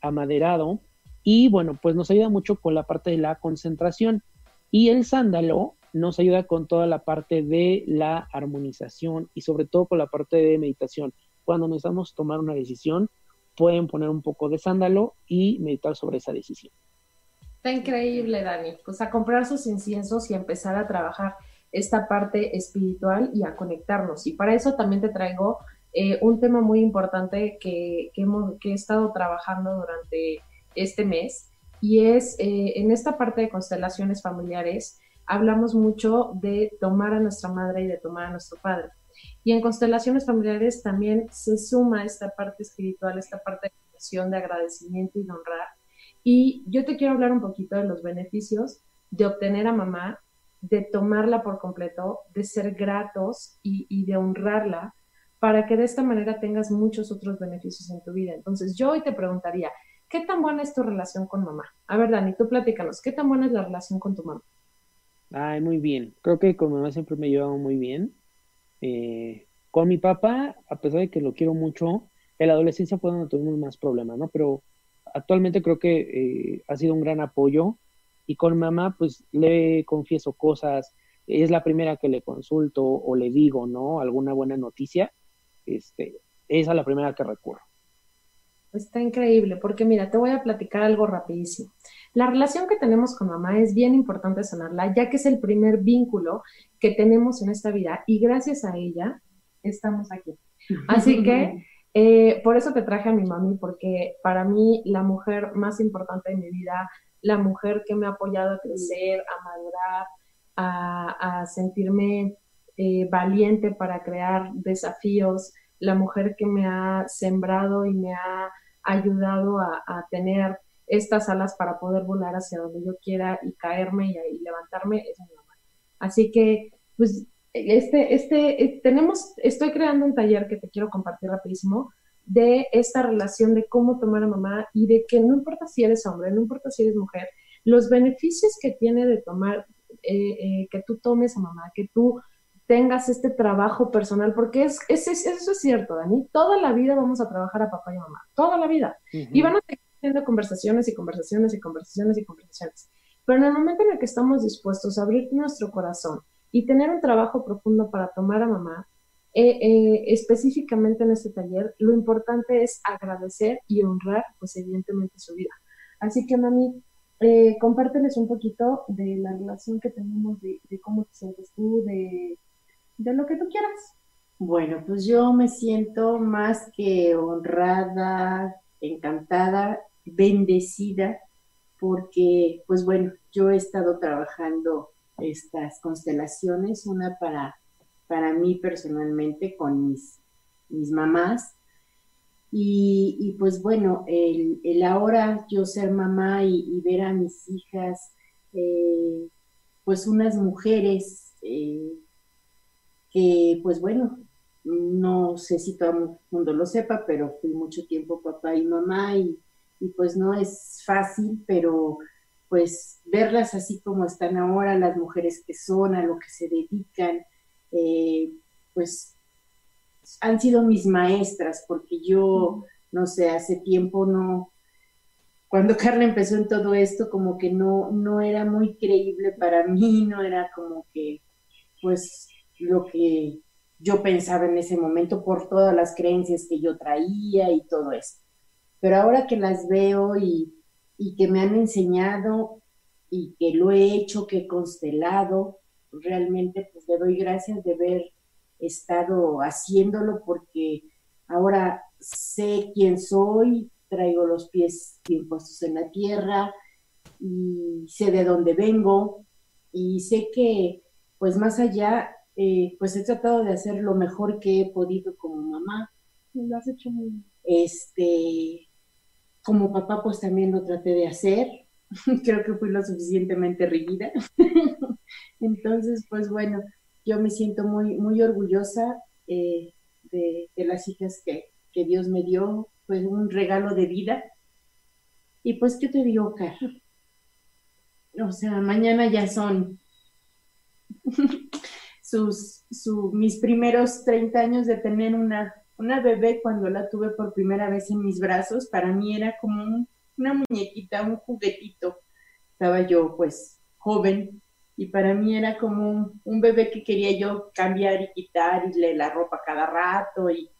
Speaker 3: amaderado y bueno, pues nos ayuda mucho con la parte de la concentración. Y el sándalo nos ayuda con toda la parte de la armonización y sobre todo con la parte de meditación. Cuando necesitamos tomar una decisión, pueden poner un poco de sándalo y meditar sobre esa decisión.
Speaker 1: Está increíble, Dani. Pues a comprar sus inciensos y empezar a trabajar esta parte espiritual y a conectarnos. Y para eso también te traigo eh, un tema muy importante que, hemos, que he estado trabajando durante este mes y es eh, en esta parte de constelaciones familiares hablamos mucho de tomar a nuestra madre y de tomar a nuestro padre. Y en constelaciones familiares también se suma esta parte espiritual, esta parte de de agradecimiento y de honrar. Y yo te quiero hablar un poquito de los beneficios de obtener a mamá, de tomarla por completo, de ser gratos y, de honrarla, para que de esta manera tengas muchos otros beneficios en tu vida. Entonces, yo hoy te preguntaría, ¿qué tan buena es tu relación con mamá? A ver, Dani, tú platícanos, ¿qué tan buena es la relación con tu mamá?
Speaker 3: Ay, muy bien. Creo que con mamá siempre me he llevado muy bien. Eh, con mi papá, a pesar de que lo quiero mucho, en la adolescencia fue donde tuvimos más problemas, ¿no? Pero actualmente creo que eh, ha sido un gran apoyo. Y con mamá, pues le confieso cosas. Es la primera que le consulto o le digo, ¿no? Alguna buena noticia. Este, esa es la primera que recurro.
Speaker 1: Está increíble, porque mira, te voy a platicar algo rapidísimo. La relación que tenemos con mamá es bien importante sanarla, ya que es el primer vínculo que tenemos en esta vida y gracias a ella estamos aquí. Así que eh, por eso te traje a mi mami, porque para mí la mujer más importante de mi vida, la mujer que me ha apoyado a crecer, a madurar, a, sentirme eh, valiente para crear desafíos, la mujer que me ha sembrado y me ha ayudado a, tener estas alas para poder volar hacia donde yo quiera y caerme y, levantarme es mi mamá. Así que, pues, este, este, eh, tenemos, estoy creando un taller que te quiero compartir rapidísimo de esta relación de cómo tomar a mamá y de que no importa si eres hombre, no importa si eres mujer, los beneficios que tiene de tomar, eh, eh, que tú tomes a mamá, que tú tengas este trabajo personal, porque es, es, eso es cierto, Dani, toda la vida vamos a trabajar a papá y mamá, toda la vida. Y van a seguir teniendo conversaciones y conversaciones y conversaciones y conversaciones. Pero en el momento en el que estamos dispuestos a abrir nuestro corazón y tener un trabajo profundo para tomar a mamá, eh, eh, específicamente en este taller, lo importante es agradecer y honrar, pues evidentemente, su vida. Así que, mami, eh, compárteles un poquito de la relación que tenemos, de, cómo te sientes tú, de, de lo que tú quieras.
Speaker 2: Bueno, pues yo me siento más que honrada, encantada, bendecida, porque, pues bueno, yo he estado trabajando estas constelaciones, una para, para mí personalmente con mis, mis mamás. Y, pues bueno, el, el, ahora yo ser mamá y, ver a mis hijas, eh, pues unas mujeres eh, que pues bueno, no sé si todo el mundo lo sepa, pero fui mucho tiempo papá y mamá y, y pues no es fácil, pero pues verlas así como están ahora, las mujeres que son, a lo que se dedican, eh, pues han sido mis maestras, porque yo, no sé, hace tiempo no, cuando Carla empezó en todo esto, como que no, no era muy creíble para mí, no era como que, pues, lo que yo pensaba en ese momento por todas las creencias que yo traía y todo eso. Pero ahora que las veo y, y que me han enseñado y que lo he hecho, que he constelado, realmente pues le doy gracias de haber estado haciéndolo porque ahora sé quién soy, traigo los pies bien puestos en la tierra y sé de dónde vengo y sé que pues más allá eh, pues he tratado de hacer lo mejor que he podido como mamá.
Speaker 1: Lo has hecho muy bien.
Speaker 2: Este, como papá, pues también lo traté de hacer. Creo que fui lo suficientemente rígida. Entonces, pues bueno, yo me siento muy, muy orgullosa eh, de, las hijas que, Dios me dio. Fue un regalo de vida. Y pues, ¿qué te digo, Car? O sea, mañana ya son sus, mis primeros 30 años de tener una una bebé cuando la tuve por primera vez en mis brazos, para mí era como una muñequita, un juguetito. Estaba yo pues joven y para mí era como un, bebé que quería yo cambiar y quitar y le la ropa cada rato y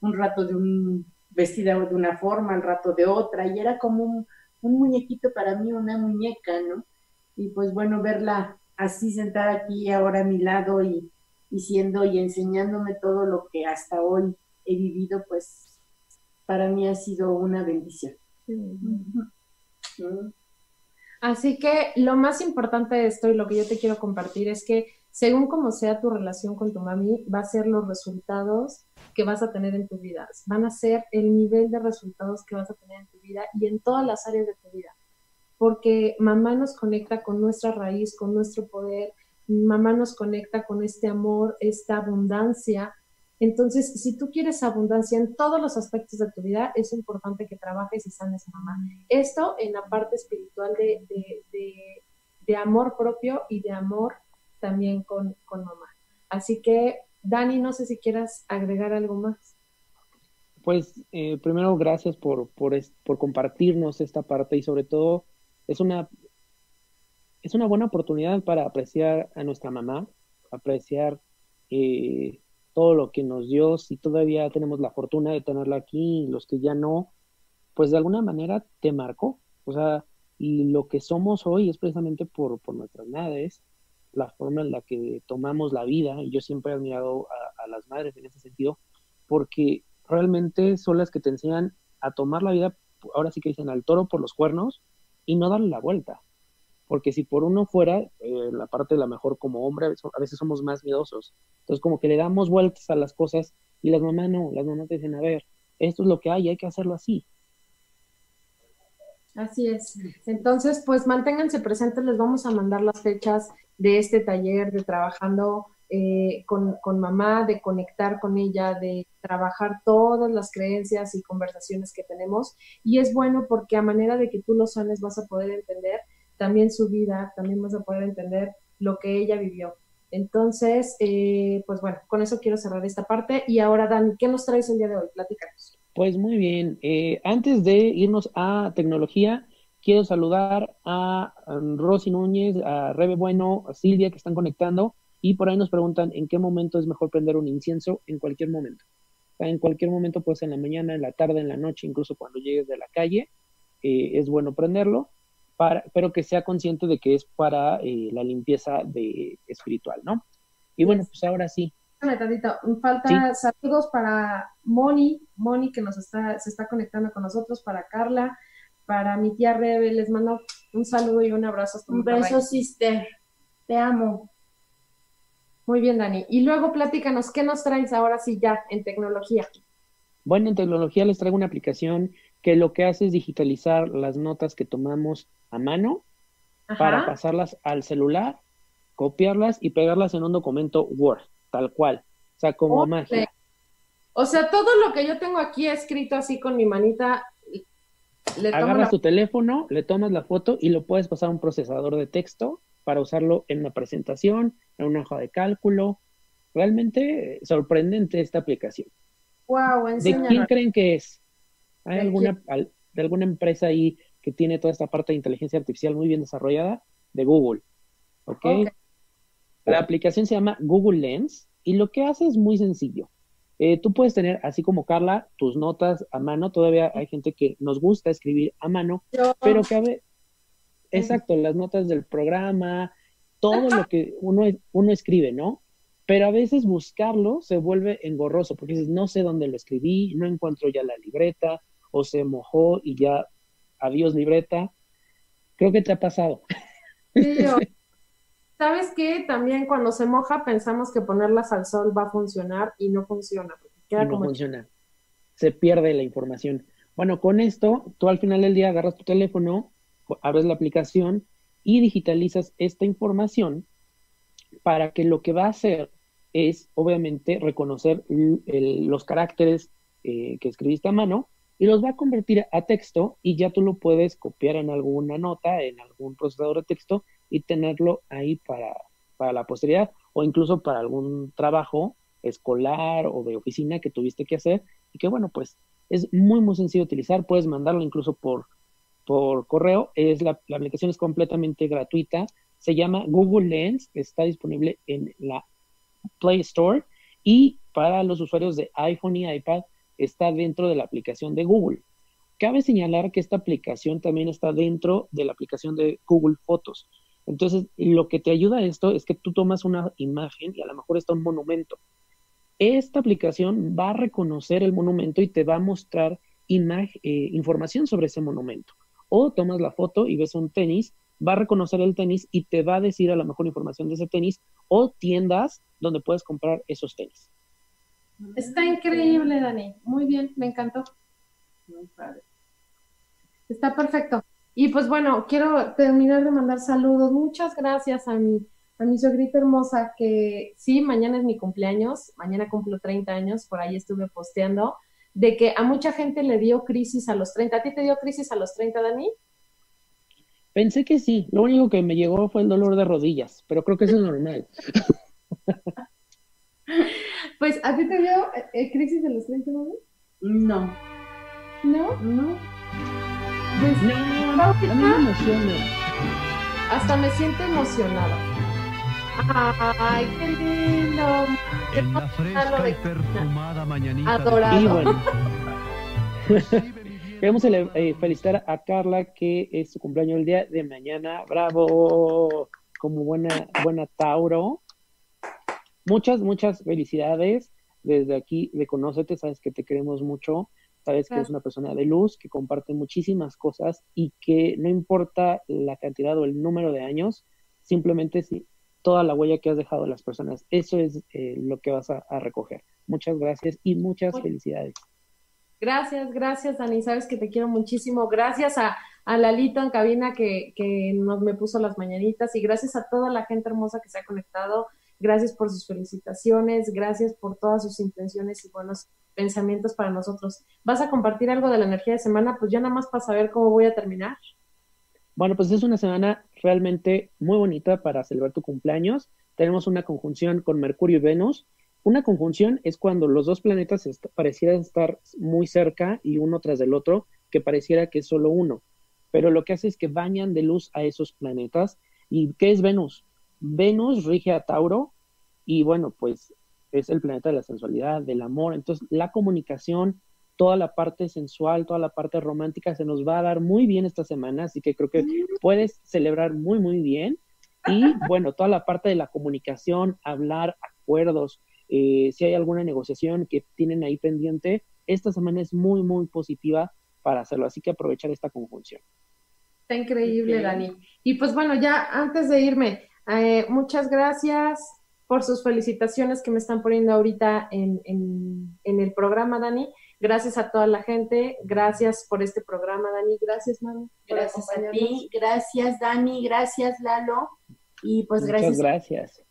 Speaker 2: un rato de un vestido de una forma, al rato de otra y era como un, un muñequito para mí, una muñeca, ¿no? Y pues bueno, verla así sentada aquí ahora a mi lado y, y siendo y enseñándome todo lo que hasta hoy he vivido, pues para mí ha sido una bendición.
Speaker 1: Así que lo más importante de esto y lo que yo te quiero compartir es que según como sea tu relación con tu mami, va a ser los resultados que vas a tener en tu vida. Van a ser el nivel de resultados que vas a tener en tu vida y en todas las áreas de tu vida. Porque mamá nos conecta con nuestra raíz, con nuestro poder, mamá nos conecta con este amor, esta abundancia entonces, si tú quieres abundancia en todos los aspectos de tu vida, es importante que trabajes y sanes a mamá. Esto en la parte espiritual de, de, amor propio y de amor también con, mamá. Así que, Dani, no sé si quieras agregar algo más.
Speaker 3: Pues eh, primero, gracias por, por, por compartirnos esta parte y sobre todo es una, es una buena oportunidad para apreciar a nuestra mamá, apreciar eh, todo lo que nos dio, si todavía tenemos la fortuna de tenerla aquí, los que ya no, pues de alguna manera te marcó. O sea, y lo que somos hoy es precisamente por, por nuestras madres, la forma en la que tomamos la vida, y yo siempre he admirado a, a las madres en ese sentido, porque realmente son las que te enseñan a tomar la vida, ahora sí que dicen al toro por los cuernos, y no darle la vuelta porque si por uno fuera, eh, la parte de la mejor como hombre, a veces, somos más miedosos. Entonces como que le damos vueltas a las cosas y las mamás no, las mamás dicen, a ver, esto es lo que hay, hay que hacerlo así.
Speaker 1: Así es. Entonces, pues manténganse presentes, les vamos a mandar las fechas de este taller de trabajando eh, con, con, mamá, de conectar con ella, de trabajar todas las creencias y conversaciones que tenemos. Y es bueno porque a manera de que tú lo sanes vas a poder entender también su vida, también vas a poder entender lo que ella vivió. Entonces, eh, pues bueno, con eso quiero cerrar esta parte. Y ahora, Dani, ¿qué nos traes el día de hoy? Platícanos.
Speaker 3: Pues muy bien. Eh, antes de irnos a tecnología, quiero saludar a, Rosy Núñez, a Rebe Bueno, a Silvia que están conectando y por ahí nos preguntan en qué momento es mejor prender un incienso en cualquier momento. en cualquier momento, pues en la mañana, en la tarde, en la noche, incluso cuando llegues de la calle, eh, es bueno prenderlo pero que sea consciente de que es para eh, la limpieza de espiritual, ¿no? Y bueno, pues ahora sí.
Speaker 1: Falta saludos para Moni, Moni que nos está, se está conectando con nosotros, para Carla, para mi tía Rebe, les mando un saludo y un abrazo.
Speaker 2: Un beso, sister. Te amo.
Speaker 1: Muy bien, Dani. Y luego platícanos, ¿qué nos traes ahora sí ya en tecnología?
Speaker 3: Bueno, en tecnología les traigo una aplicación que lo que hace es digitalizar las notas que tomamos a mano para pasarlas al celular, copiarlas y pegarlas en un documento Word, tal cual. O sea, como magia.
Speaker 1: O sea, todo lo que yo tengo aquí escrito así con mi manita.
Speaker 3: Le Agarras tu teléfono, le tomas la foto y lo puedes pasar a un procesador de texto para usarlo en una presentación, en una hoja de cálculo. Realmente sorprendente esta aplicación.
Speaker 1: Wow,
Speaker 3: ¿De quién creen que es? ¿Hay alguna, de alguna empresa ahí que tiene toda esta parte de inteligencia artificial muy bien desarrollada? De Google. ¿Ok? La aplicación se llama Google Lens y lo que hace es muy sencillo. Eh, tú puedes tener, así como Carla, tus notas a mano. Todavía hay gente que nos gusta escribir a mano, pero que a exacto, las notas del programa, todo lo que uno, uno escribe, ¿no? Pero a veces buscarlo se vuelve engorroso, porque dices, no sé dónde lo escribí, no encuentro ya la libreta, o se mojó y ya, adiós libreta. Creo que te ha pasado.
Speaker 1: Sí, ¿Sabes qué? También cuando se moja pensamos que ponerlas al sol va a funcionar y no funciona.
Speaker 3: no funciona. Se pierde la información. Bueno, con esto, tú al final del día agarras tu teléfono, abres la aplicación y digitalizas esta información para que lo que va a hacer es, obviamente, reconocer los caracteres eh, que escribiste a mano y los va a convertir a texto y ya tú lo puedes copiar en alguna nota, en algún procesador de texto y tenerlo ahí para, para la posteridad o incluso para algún trabajo escolar o de oficina que tuviste que hacer y que bueno, pues es muy muy sencillo utilizar, puedes mandarlo incluso por, por correo, es la, aplicación es completamente gratuita, se llama Google Lens, está disponible en la Play Store y para los usuarios de iPhone y iPad está dentro de la aplicación de Google. Cabe señalar que esta aplicación también está dentro de la aplicación de Google Fotos. Entonces, lo que te ayuda a esto es que tú tomas una imagen y a lo mejor está un monumento. Esta aplicación va a reconocer el monumento y te va a mostrar eh, información sobre ese monumento. O tomas la foto y ves un tenis, va a reconocer el tenis y te va a decir a lo mejor información de ese tenis o tiendas donde puedes comprar esos tenis.
Speaker 1: Está increíble, Dani. Muy bien, me encantó. Está perfecto. Y pues bueno, quiero terminar de mandar saludos. Muchas gracias a mi, a mi sogrita hermosa, que sí, mañana es mi cumpleaños, mañana cumplo 30 años, por ahí estuve posteando, de que a mucha gente le dio crisis a los 30. ¿A ti te dio crisis a los 30, Dani?
Speaker 3: Pensé que sí, lo único que me llegó fue el dolor de rodillas, pero creo que eso es normal.
Speaker 1: Pues, ¿a ti te dio eh, eh, crisis de los 30
Speaker 2: no? No.
Speaker 1: ¿No?
Speaker 2: No.
Speaker 1: Pues,
Speaker 3: no, a mí me emociona.
Speaker 1: Hasta me siento emocionada. Ay, qué lindo.
Speaker 5: En la fresca y perfumada mañanita.
Speaker 1: Adorado.
Speaker 3: Y bueno. Queremos eh, felicitar a Carla, que es su cumpleaños el día de mañana. Bravo, como buena, buena Tauro. Muchas, muchas felicidades. Desde aquí de Conócete, sabes que te queremos mucho, sabes que eres una persona de luz, que comparte muchísimas cosas y que no importa la cantidad o el número de años, simplemente si toda la huella que has dejado a las personas, eso es eh, lo que vas a, recoger. Muchas gracias y muchas felicidades.
Speaker 1: Gracias, gracias, Dani. Sabes que te quiero muchísimo. Gracias a, a Lalito en cabina que, que nos me puso las mañanitas y gracias a toda la gente hermosa que se ha conectado. Gracias por sus felicitaciones, gracias por todas sus intenciones y buenos pensamientos para nosotros. ¿Vas a compartir algo de la energía de semana? Pues ya nada más para saber cómo voy a terminar.
Speaker 3: Bueno, pues es una semana realmente muy bonita para celebrar tu cumpleaños. Tenemos una conjunción con Mercurio y Venus. Una conjunción es cuando los dos planetas parecieran estar muy cerca y uno tras del otro, que pareciera que es solo uno. Pero lo que hace es que bañan de luz a esos planetas. ¿Y qué es Venus? Venus rige a Tauro y bueno, pues es el planeta de la sensualidad, del amor. Entonces, la comunicación, toda la parte sensual, toda la parte romántica se nos va a dar muy bien esta semana, así que creo que puedes celebrar muy, muy bien. Y bueno, toda la parte de la comunicación, hablar, acuerdos, eh, si hay alguna negociación que tienen ahí pendiente, esta semana es muy, muy positiva para hacerlo, así que aprovechar esta conjunción.
Speaker 1: Está increíble, Dani. Y pues bueno, ya antes de irme, eh, muchas gracias por sus felicitaciones que me están poniendo ahorita en, en, el programa, Dani. Gracias a toda la gente, gracias por este programa, Dani. Gracias, Manu.
Speaker 2: Gracias a ti, gracias, Dani, gracias, Lalo. Y pues
Speaker 3: Muchas gracias.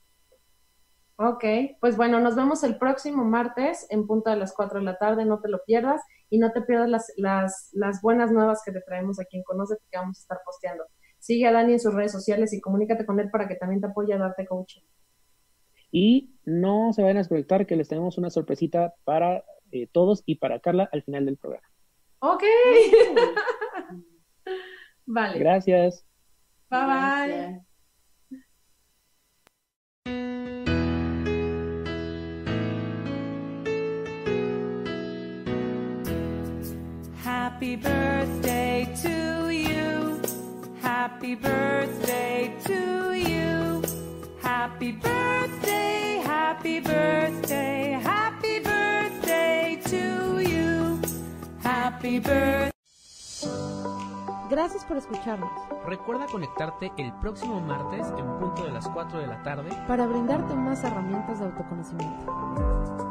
Speaker 1: Ok, pues bueno, nos vemos el próximo martes en punto de las 4 de la tarde, no te lo pierdas y no te pierdas las, las, las buenas nuevas que te traemos aquí en Conoce que vamos a estar posteando. Sigue a Dani en sus redes sociales y comunícate con él para que también te apoye a darte coaching.
Speaker 3: Y no se vayan a desconectar que les tenemos una sorpresita para eh, todos y para Carla al final del programa.
Speaker 1: Ok. vale.
Speaker 3: Gracias.
Speaker 1: Bye bye.
Speaker 6: Happy birthday to you. Happy birthday to you. Happy birthday, happy birthday, happy birthday to you. Happy birthday.
Speaker 1: Gracias por escucharnos.
Speaker 4: Recuerda conectarte el próximo martes en punto de las 4 de la tarde
Speaker 1: para brindarte más herramientas de autoconocimiento.